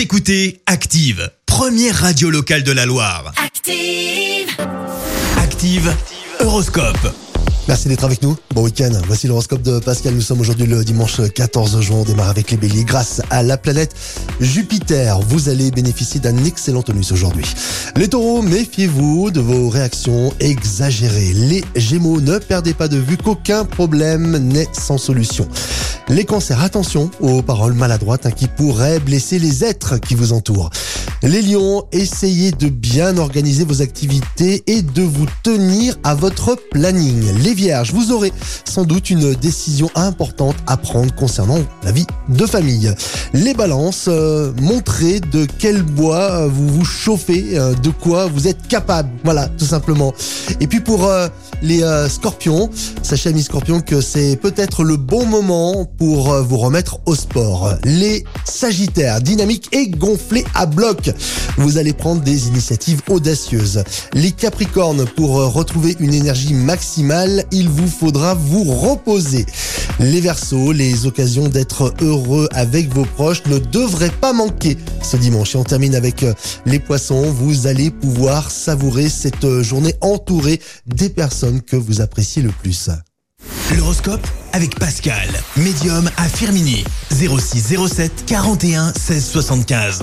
Vous écoutez Active, première radio locale de la Loire. Active. Active, Horoscope. Merci d'être avec nous. Bon week-end. Voici l'horoscope de Pascal. Nous sommes aujourd'hui le dimanche 14 juin. On démarre avec les béliers. Grâce à la planète Jupiter, vous allez bénéficier d'un excellent tonus aujourd'hui. Les taureaux, méfiez-vous de vos réactions exagérées. Les gémeaux, ne perdez pas de vue qu'aucun problème n'est sans solution. Les cancers, attention aux paroles maladroites hein, qui pourraient blesser les êtres qui vous entourent. Les lions, essayez de bien organiser vos activités et de vous tenir à votre planning. Les vierges, vous aurez sans doute une décision importante à prendre concernant la vie de famille. Les balances, euh, montrez de quel bois vous vous chauffez, euh, de quoi vous êtes capable. Voilà, tout simplement. Et puis pour euh, les scorpions, sachez amis scorpions que c'est peut-être le bon moment pour vous remettre au sport. Les sagittaires, dynamiques et gonflés à bloc. Vous allez prendre des initiatives audacieuses. Les capricornes, pour euh, retrouver une énergie maximale, il vous faudra vous reposer. Les versos, les occasions d'être heureux avec vos proches ne devraient pas manquer ce dimanche. Et on termine avec euh, les poissons. Vous allez pouvoir savourer cette euh, journée entourée des personnes que vous appréciez le plus. L'horoscope avec Pascal, médium à Firmini. 06 07 41 16 75.